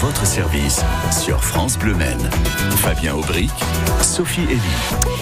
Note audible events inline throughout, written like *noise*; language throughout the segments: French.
votre service sur France Bleu Maine. Fabien Aubric, Sophie Elie.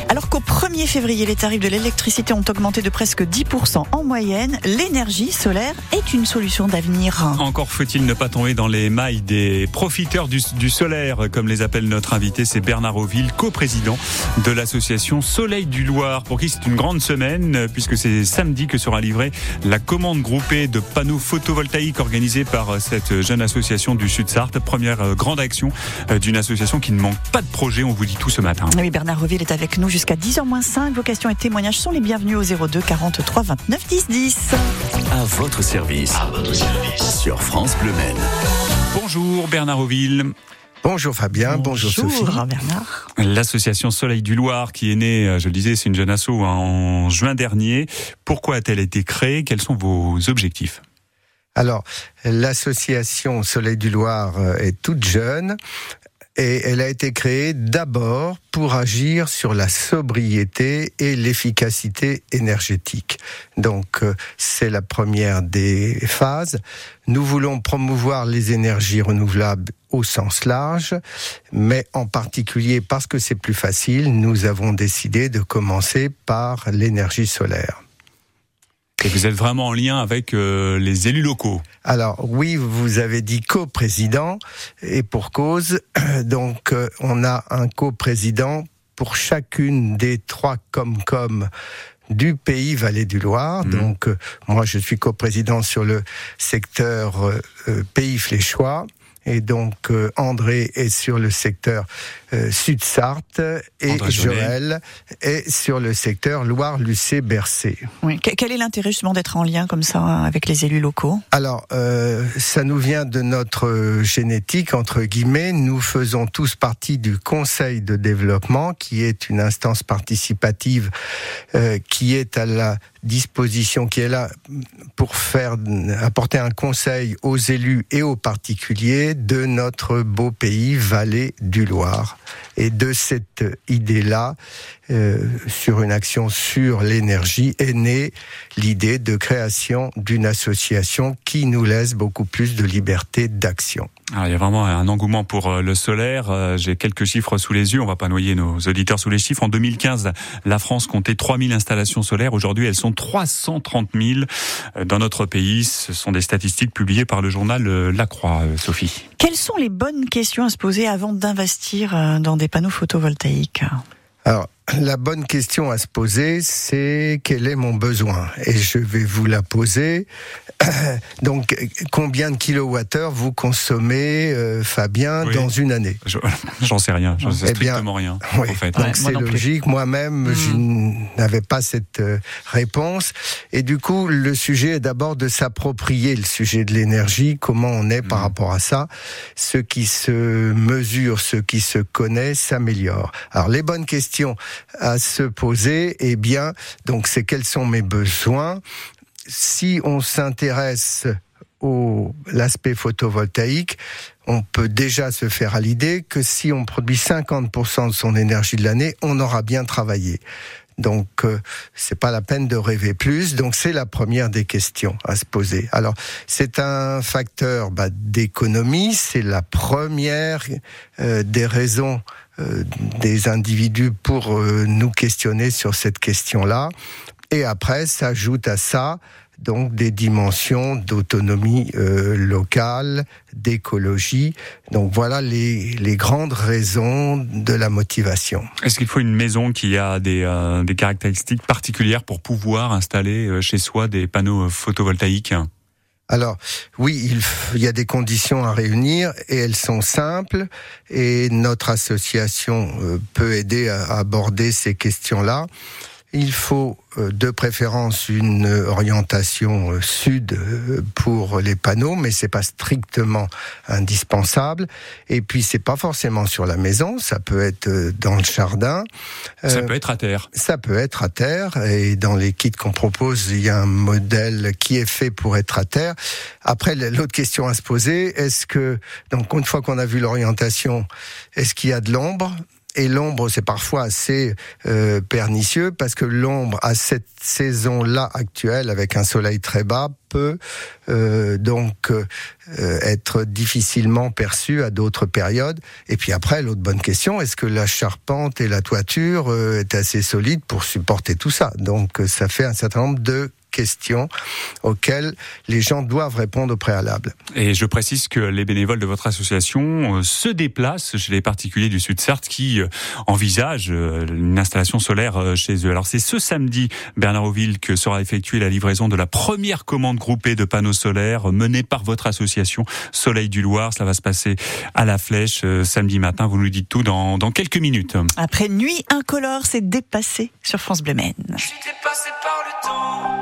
Alors qu'au 1er février, les tarifs de l'électricité ont augmenté de presque 10% en moyenne, l'énergie solaire est une solution d'avenir. Encore faut-il ne pas tomber dans les mailles des profiteurs du, du solaire, comme les appelle notre invité, c'est Bernard Auville, coprésident de l'association Soleil du Loir, pour qui c'est une grande semaine, puisque c'est samedi que sera livrée la commande groupée de panneaux photovoltaïques organisée par cette jeune association du Sud-Sarthe. Première euh, grande action euh, d'une association qui ne manque pas de projet, on vous dit tout ce matin. Oui, Bernard Auville est avec nous jusqu'à 10h05. Vos questions et témoignages sont les bienvenus au 02 43 29 10 10. À votre service. Sur France Bleu Maine. Bonjour Bernard Auville. Bonjour Fabien, bonjour, Sophie. Bernard. L'association Soleil du Loir qui est née, euh, je le disais, c'est une jeune asso hein, en juin dernier. Pourquoi a-t-elle été créée? Quels sont vos objectifs? Alors, l'association Soleil du Loir euh, est toute jeune et elle a été créée d'abord pour agir sur la sobriété et l'efficacité énergétique. Donc euh, c'est la première des phases. Nous voulons promouvoir les énergies renouvelables au sens large, mais en particulier parce que c'est plus facile, nous avons décidé de commencer par l'énergie solaire. Et vous êtes vraiment en lien avec euh, les élus locaux. Alors oui, vous avez dit coprésident et pour cause. *clears throat* Donc euh, on a un coprésident pour chacune des trois Comcom du pays Vallée du Loir. Donc euh, moi je suis coprésident sur le secteur euh, pays fléchois. Et donc euh, André est sur le secteur euh, Sud-Sarthe et. Joël est sur le secteur Loire-Lucé-Bercé. Oui. Que- Quel est l'intérêt justement d'être en lien comme ça avec les élus locaux? Alors, euh, ça nous vient de notre génétique, entre guillemets. Nous faisons tous partie du Conseil de développement, qui est une instance participative euh, qui est à la disposition, qui est là pour faire apporter un conseil aux élus et aux particuliers de notre beau pays, Vallée du Loir. Et de cette idée-là, euh, sur une action sur l'énergie, est née l'idée de création d'une association qui nous laisse beaucoup plus de liberté d'action. Alors, il y a vraiment un engouement pour euh, le solaire. Euh, J'ai quelques chiffres sous les yeux. On va pas noyer nos auditeurs sous les chiffres. En 2015, la France comptait 3000 installations solaires. Aujourd'hui, elles sont 330 000 euh, dans notre pays. Ce sont des statistiques publiées par le journal La Croix, Sophie. Quelles sont les bonnes questions à se poser avant d'investir dans des panneaux photovoltaïques? Alors, la bonne question à se poser, c'est quel est mon besoin? Et je vais vous la poser. *coughs* Donc, combien de kilowattheures vous consommez, euh, Fabien, Oui. dans une année? Je- *laughs* J'en sais rien. Je sais Eh bien, strictement rien. *laughs* Oui, en fait. donc Ouais, c'est logique. Moi-même, je n'avais pas cette euh, réponse. Et du coup, le sujet est d'abord de s'approprier le sujet de l'énergie, comment on est par Mhm. rapport à ça. Ce qui se mesure, ce qui se connaît, s'améliore. Alors, les bonnes questions à se poser, eh bien, donc, c'est quels sont mes besoins. Si on s'intéresse au l'aspect photovoltaïque, on peut déjà se faire à l'idée que si on produit 50% de son énergie de l'année, on aura bien travaillé. Donc, euh, c'est pas la peine de rêver plus. Donc, c'est la première des questions à se poser. Alors, c'est un facteur bah, d'économie. C'est la première euh, des raisons euh, des individus pour euh, nous questionner sur cette question-là. Et après, s'ajoute à ça donc des dimensions d'autonomie euh, locale, d'écologie. Donc voilà les, les grandes raisons de la motivation. Est-ce qu'il faut une maison qui a des, euh, des caractéristiques particulières pour pouvoir installer euh, chez soi des panneaux euh, photovoltaïques? Alors, oui, il, y a des conditions à réunir et elles sont simples et notre association euh, peut aider à à aborder ces questions-là. Il faut euh, de préférence une orientation euh, sud euh, pour les panneaux, mais c'est pas strictement indispensable. Et puis c'est pas forcément sur la maison, ça peut être dans le jardin. Ça Euh, peut être à terre. ça peut être à terre et dans les kits qu'on propose, il y a un modèle qui est fait pour être à terre. Après, l'autre question à se poser, est-ce que, donc une fois qu'on a vu l'orientation, est-ce qu'il y a de l'ombre? Et l'ombre, c'est parfois assez euh, pernicieux parce que l'ombre à cette saison-là actuelle, avec un soleil très bas, peut euh, donc euh, être difficilement perçue à d'autres périodes. Et puis après, l'autre bonne question, est-ce que la charpente et la toiture euh, est assez solide pour supporter tout ça? Donc ça fait un certain nombre de questions auxquelles les gens doivent répondre au préalable. Et je précise que les bénévoles de votre association euh, se déplacent chez les particuliers du Sud-Sarthe qui euh, envisagent euh, une installation solaire chez eux. Alors c'est ce samedi, Bernard Auville, que sera effectuée la livraison de la première commande groupée de panneaux solaires menée par votre association Soleil du Loir. Ça va se passer à la Flèche samedi matin. Vous nous dites tout dans, dans quelques minutes. Après nuit incolore, c'est dépassé sur France Bleu Maine. Je suis dépassé par le temps.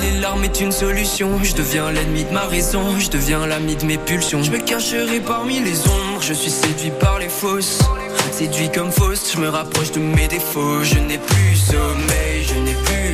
Les larmes est une solution. Je deviens l'ennemi de ma raison. Je deviens l'ami de mes pulsions. Je me cacherai parmi les ombres. Je suis séduit par les fausses. Séduit comme fausse, je me rapproche de mes défauts. Je n'ai plus sommeil, je n'ai plus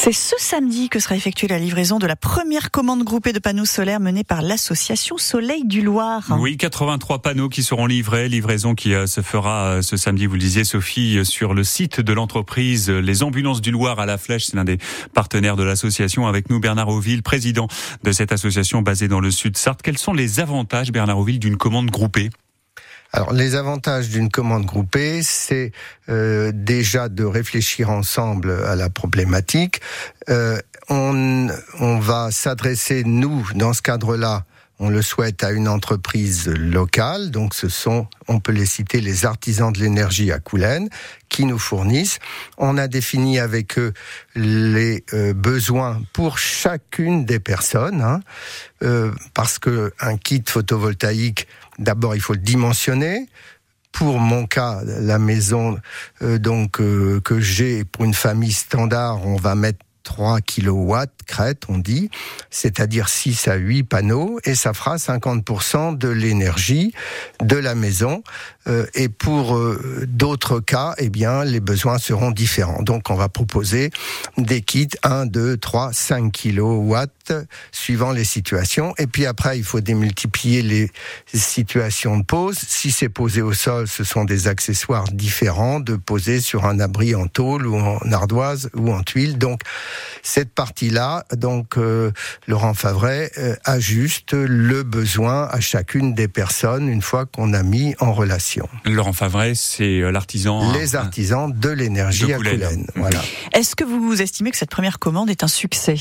C'est ce samedi que sera effectuée la livraison de la première commande groupée de panneaux solaires menée par l'association Soleil du Loir. Oui, 83 panneaux qui seront livrés, livraison qui euh, se fera euh, ce samedi, vous le disiez Sophie, euh, sur le site de l'entreprise Les Ambulances du Loir à la Flèche, c'est l'un des partenaires de l'association. Avec nous Bernard Auville, président de cette association basée dans le sud Sarthe. Quels sont les avantages Bernard Auville d'une commande groupée? Alors, les avantages d'une commande groupée, c'est euh, déjà de réfléchir ensemble à la problématique. Euh, on, va s'adresser, nous, dans ce cadre-là, on le souhaite à une entreprise locale, donc ce sont, on peut les citer, les artisans de l'énergie à Coulennes, qui nous fournissent. On a défini avec eux les euh, besoins pour chacune des personnes, hein, parce que un kit photovoltaïque, d'abord il faut le dimensionner. Pour mon cas, la maison euh, donc euh, que j'ai pour une famille standard, on va mettre 3 kW crête, on dit, c'est-à-dire 6 à 8 panneaux, et ça fera 50% de l'énergie de la maison. Euh, et pour euh, d'autres cas, eh bien, les besoins seront différents. Donc, on va proposer des kits 1, 2, 3, 5 kilowatts suivant les situations. Et puis après, il faut démultiplier les situations de pose. Si c'est posé au sol, ce sont des accessoires différents de poser sur un abri en tôle ou en ardoise ou en tuile. Donc, cette partie-là, donc, euh, Laurent Favret ajuste le besoin à chacune des personnes une fois qu'on a mis en relation. Laurent Favret, c'est euh, l'artisan. Les artisans de l'énergie à Coulennes. Voilà. Est-ce que vous estimez que cette première commande est un succès?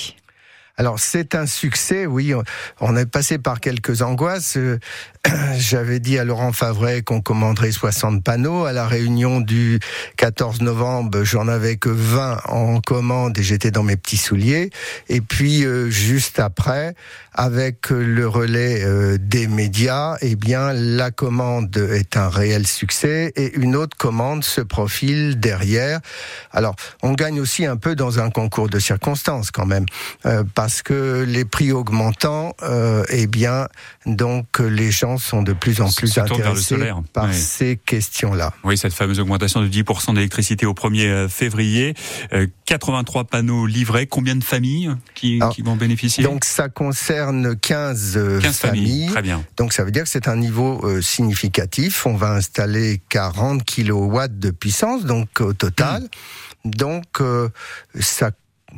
Alors c'est un succès, oui. On est passé par quelques angoisses. Euh, *clears throat* j'avais dit à Laurent Favret qu'on commanderait 60 panneaux. À la réunion du 14 novembre, j'en avais que 20 en commande et j'étais dans mes petits souliers. Et puis euh, juste après, avec le relais euh, des médias, eh bien la commande est un réel succès et une autre commande se profile derrière. Alors on gagne aussi un peu dans un concours de circonstances quand même que les prix augmentant, euh, eh bien, donc les gens sont de plus en plus intéressés par ces questions-là. Oui, cette fameuse augmentation de 10% d'électricité au 1er euh, février, 83 euh, panneaux livrés, combien de familles qui, qui vont bénéficier? Donc ça concerne 15, 15 familles. Très bien. Donc ça veut dire que c'est un niveau significatif. On va installer 40 kilowatts de puissance, donc au total. Hmm. Donc ça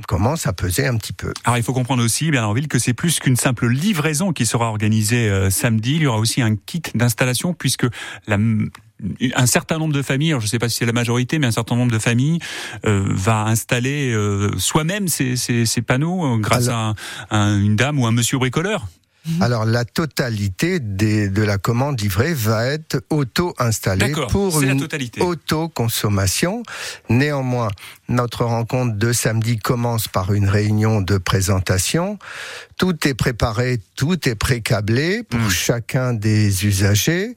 commence à peser un petit peu. Alors il faut comprendre aussi, Bernardville, que c'est plus qu'une simple livraison qui sera organisée euh, samedi. Il y aura aussi un kit d'installation puisque la, un certain nombre de familles, alors je ne sais pas si c'est la majorité, mais un certain nombre de familles euh, va installer euh, soi-même ces, ces, ces, panneaux grâce à, une dame ou un monsieur bricoleur. Mhm. Alors la totalité de la commande livrée va être auto-installée pour une auto-consommation. Néanmoins, notre rencontre de samedi commence par une réunion de présentation. Tout est préparé, tout est pré-câblé pour mhm. chacun des usagers.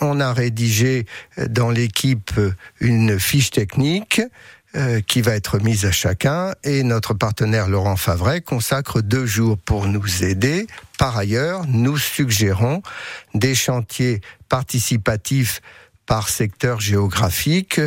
On a rédigé dans l'équipe une fiche technique euh, qui va être mise à chacun et notre partenaire Laurent Favret consacre deux jours pour nous aider. Par ailleurs, nous suggérons des chantiers participatifs par secteur géographique,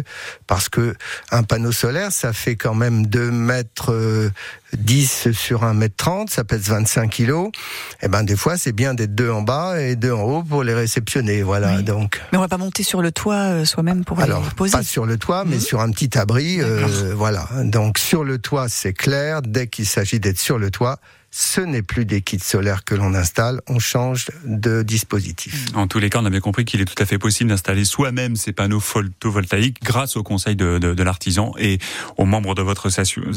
parce que un panneau solaire, ça fait quand même 2 mètres 10 euh, sur 1 mètre 30, ça pèse 25 kilos. Et eh ben des fois, c'est bien d'être deux en bas et deux en haut pour les réceptionner. Voilà. Donc. Mais on va pas monter sur le toit euh, soi-même pour Alors, les poser. Pas sur le toit, mais mhm. sur un petit abri. Euh, voilà. Donc sur le toit, c'est clair. Dès qu'il s'agit d'être sur le toit, ce n'est plus des kits solaires que l'on installe, on change de dispositif. En tous les cas, on a bien compris qu'il est tout à fait possible d'installer soi-même ces panneaux photovoltaïques grâce au conseil de, de, de l'artisan et aux membres de votre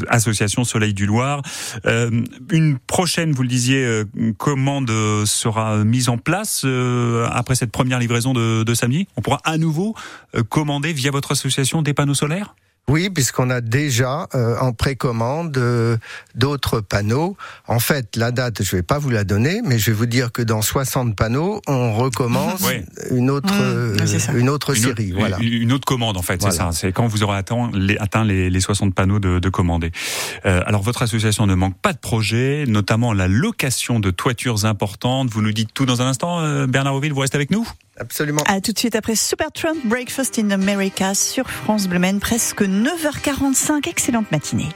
association Soleil du Loir. Euh, une prochaine, vous le disiez, euh, commande sera mise en place euh, après cette première livraison de, de samedi. On pourra à nouveau euh, commander via votre association des panneaux solaires? Oui, puisqu'on a déjà euh, en précommande euh, d'autres panneaux. En fait, la date, je vais pas vous la donner, mais je vais vous dire que dans 60 panneaux, on recommence une autre mmh, une autre série. Une, voilà. Une autre commande, en fait, c'est ça. C'est quand vous aurez atteint les, atteint les, les 60 panneaux de, de commandés. Euh, alors, votre association ne manque pas de projets, notamment la location de toitures importantes. Vous nous dites tout dans un instant, Bernard Auville, vous restez avec nous? Absolument. À tout de suite après Super Trump Breakfast in America sur France Bleu presque 9h45. Excellente matinée.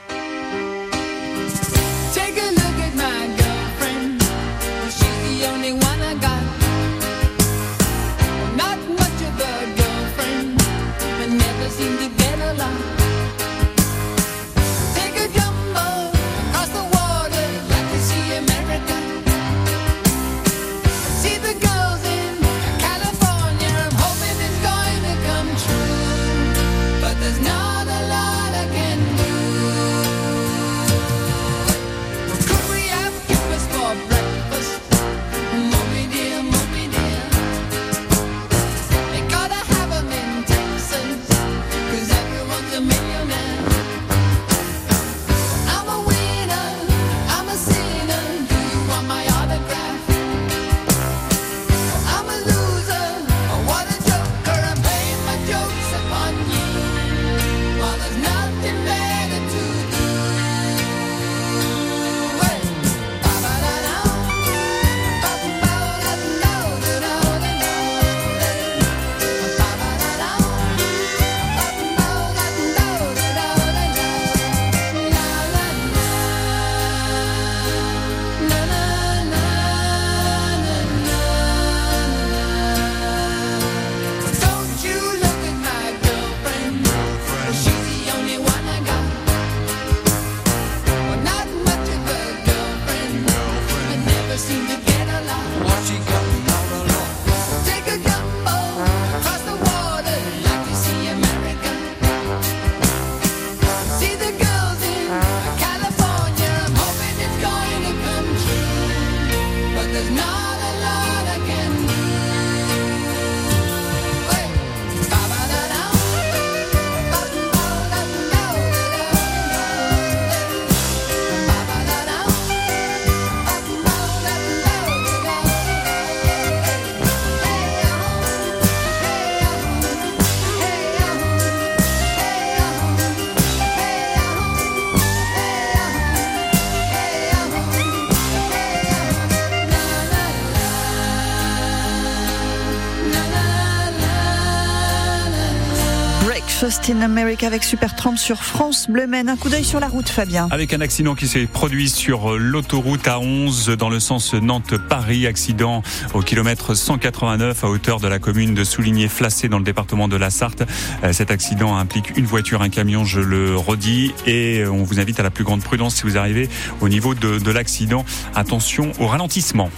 In America avec Supertramp sur France Bleu Maine. Un coup d'œil sur la route, Fabien. Avec un accident qui s'est produit sur l'autoroute A11 dans le sens Nantes-Paris. Accident au kilomètre 189 à hauteur de la commune de Souligné-Flacé dans le département de la Sarthe. Euh, cet accident implique une voiture, un camion, je le redis. Et on vous invite à la plus grande prudence si vous arrivez au niveau de l'accident. Attention au ralentissement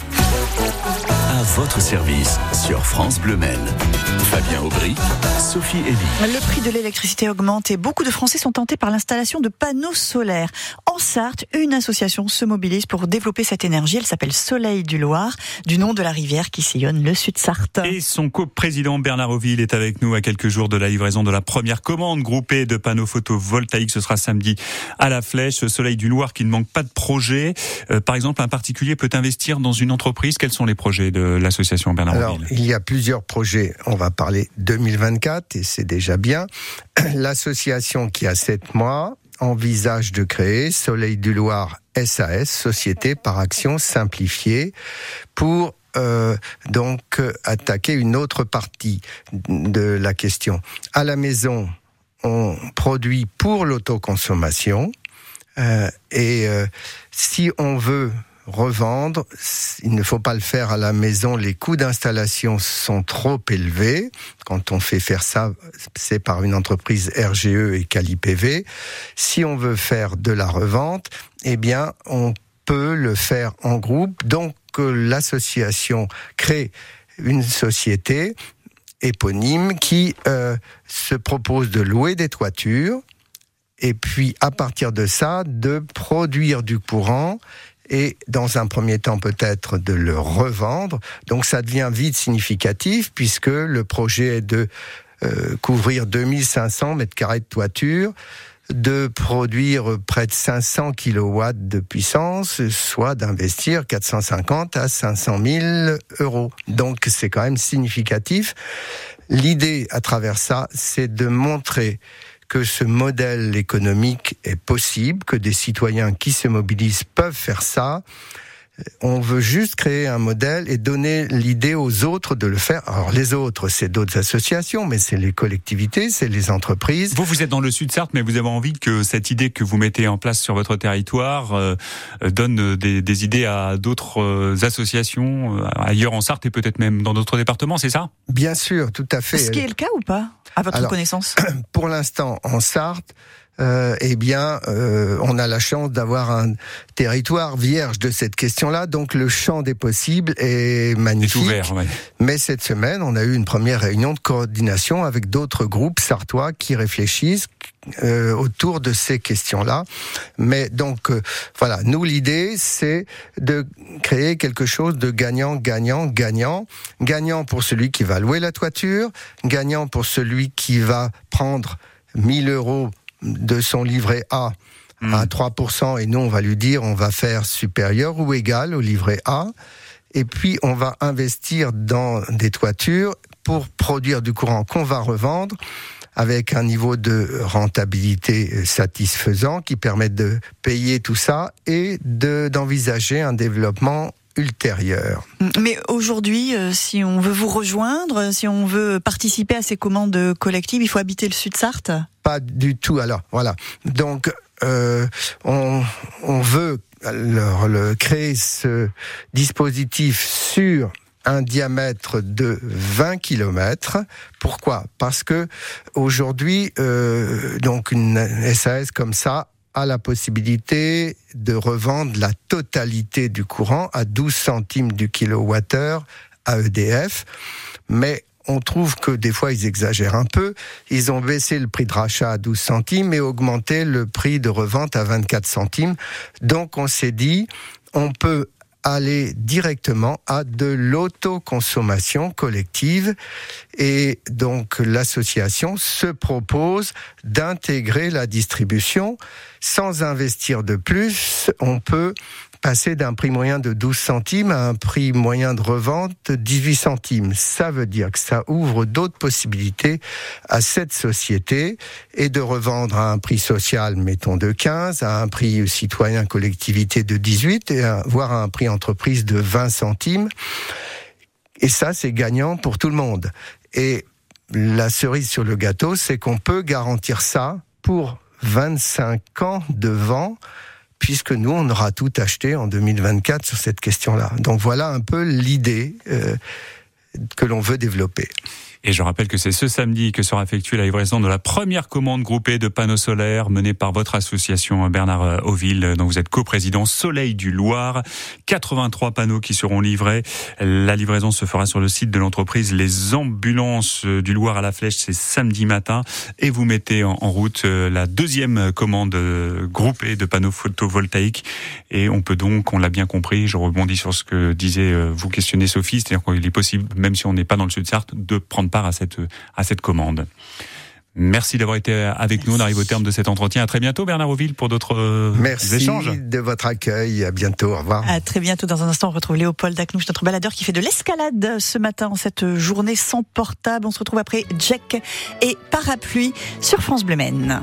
votre service sur France Bleu Maine. Fabien Aubry, Sophie Elie. Le prix de l'électricité augmente et beaucoup de Français sont tentés par l'installation de panneaux solaires. En Sarthe, une association se mobilise pour développer cette énergie. Elle s'appelle Soleil du Loir, du nom de la rivière qui sillonne le sud Sarthe. Et son coprésident Bernard Oville est avec nous à quelques jours de la livraison de la première commande groupée de panneaux photovoltaïques. Ce sera samedi à la Flèche. Soleil du Loir qui ne manque pas de projets. Euh, par exemple, un particulier peut investir dans une entreprise. Quels sont les projets de l'association Bernard Alors, il y a plusieurs projets. On va parler 2024 et c'est déjà bien. *clears throat* L'association qui a sept mois envisage de créer Soleil du Loir SAS, Société par Action Simplifiée, pour euh, donc attaquer une autre partie de la question. À la maison, on produit pour l'autoconsommation. Euh, et euh, si on veut revendre. Il ne faut pas le faire à la maison. Les coûts d'installation sont trop élevés. Quand on fait faire ça, c'est par une entreprise RGE et CaliPV. Si on veut faire de la revente, eh bien, on peut le faire en groupe. Donc, euh, l'association crée une société éponyme qui euh, se propose de louer des toitures et puis à partir de ça de produire du courant et dans un premier temps peut-être de le revendre. Donc ça devient vite significatif puisque le projet est de euh, couvrir 2500 mètres carrés de toiture, de produire près de 500 kilowatts de puissance, soit d'investir 450 à 500 000 euros. Donc c'est quand même significatif. L'idée à travers ça, c'est de montrer que ce modèle économique est possible, que des citoyens qui se mobilisent peuvent faire ça. On veut juste créer un modèle et donner l'idée aux autres de le faire. Alors les autres, c'est d'autres associations, mais c'est les collectivités, c'est les entreprises. Vous, vous êtes dans le sud, certes, mais vous avez envie que cette idée que vous mettez en place sur votre territoire euh, donne des, des, idées à d'autres euh, associations euh, ailleurs en Sarthe et peut-être même dans d'autres départements, c'est ça? Bien sûr, tout à fait. Ce qui est le cas ou pas? À votre connaissance *clears throat* Pour l'instant, en Sarthe, euh, eh bien, euh, on a la chance d'avoir un territoire vierge de cette question-là. Donc, le champ des possibles est magnifique. ouvert, Mais cette semaine, on a eu une première réunion de coordination avec d'autres groupes sartois qui réfléchissent euh, autour de ces questions-là. Mais donc, euh, voilà, nous, l'idée, c'est de créer quelque chose de gagnant, gagnant, gagnant. Gagnant pour celui qui va louer la toiture, gagnant pour celui qui va prendre 1000 euros de son livret A à 3%, hmm. et nous, on va lui dire, on va faire supérieur ou égal au livret A. Et puis, on va investir dans des toitures pour produire du courant qu'on va revendre avec un niveau de rentabilité satisfaisant qui permet de payer tout ça et d'envisager un développement ultérieur. Mais aujourd'hui, euh, si on veut vous rejoindre, si on veut participer à ces commandes collectives, il faut habiter le Sud-Sarthe Pas du tout. Alors, voilà. Donc, euh, on, on, veut alors, le, créer ce dispositif sur un diamètre de 20 km. Pourquoi? Parce que aujourd'hui, euh, donc une SAS comme ça a la possibilité de revendre la totalité du courant à 12 centimes du kilowattheure à EDF. Mais on trouve que des fois ils exagèrent un peu. Ils ont baissé le prix de rachat à 12 centimes et augmenté le prix de revente à 24 centimes. Donc on s'est dit, on peut aller directement à de l'autoconsommation collective. Et donc l'association se propose d'intégrer la distribution sans investir de plus. On peut passer d'un prix moyen de 12 centimes à un prix moyen de revente de 18 centimes. Ça veut dire que ça ouvre d'autres possibilités à cette société et de revendre à un prix social, mettons de 15, à un prix citoyen collectivité de 18 et voire à un prix entreprise de 20 centimes. Et ça, c'est gagnant pour tout le monde. Et la cerise sur le gâteau, c'est qu'on peut garantir ça pour 25 ans de vent puisque nous, on aura tout acheté en 2024 sur cette question-là. Donc voilà un peu l'idée euh, que l'on veut développer. Et je rappelle que c'est ce samedi que sera effectuée la livraison de la première commande groupée de panneaux solaires menée par votre association Bernard Auville, dont vous êtes coprésident Soleil du Loir. 83 panneaux qui seront livrés. La livraison se fera sur le site de l'entreprise Les Ambulances du Loir à la Flèche, c'est samedi matin. Et vous mettez en route euh, la deuxième commande euh, groupée de panneaux photovoltaïques. Et on peut donc, on l'a bien compris, je rebondis sur ce que disait euh, vous questionnez Sophie, c'est-à-dire qu'il est possible, même si on n'est pas dans le sud-Sarthe, de prendre à cette, à cette commande. Merci d'avoir été avec nous. On arrive au terme de cet entretien. À très bientôt, Bernard Auville, pour d'autres euh, échanges. Merci de votre accueil. À bientôt. Au revoir. À très bientôt. Dans un instant, on retrouve Léopold Acnouche, notre baladeur qui fait de l'escalade ce matin en cette journée sans portable. On se retrouve après Jack et Parapluie sur France Bleu Maine.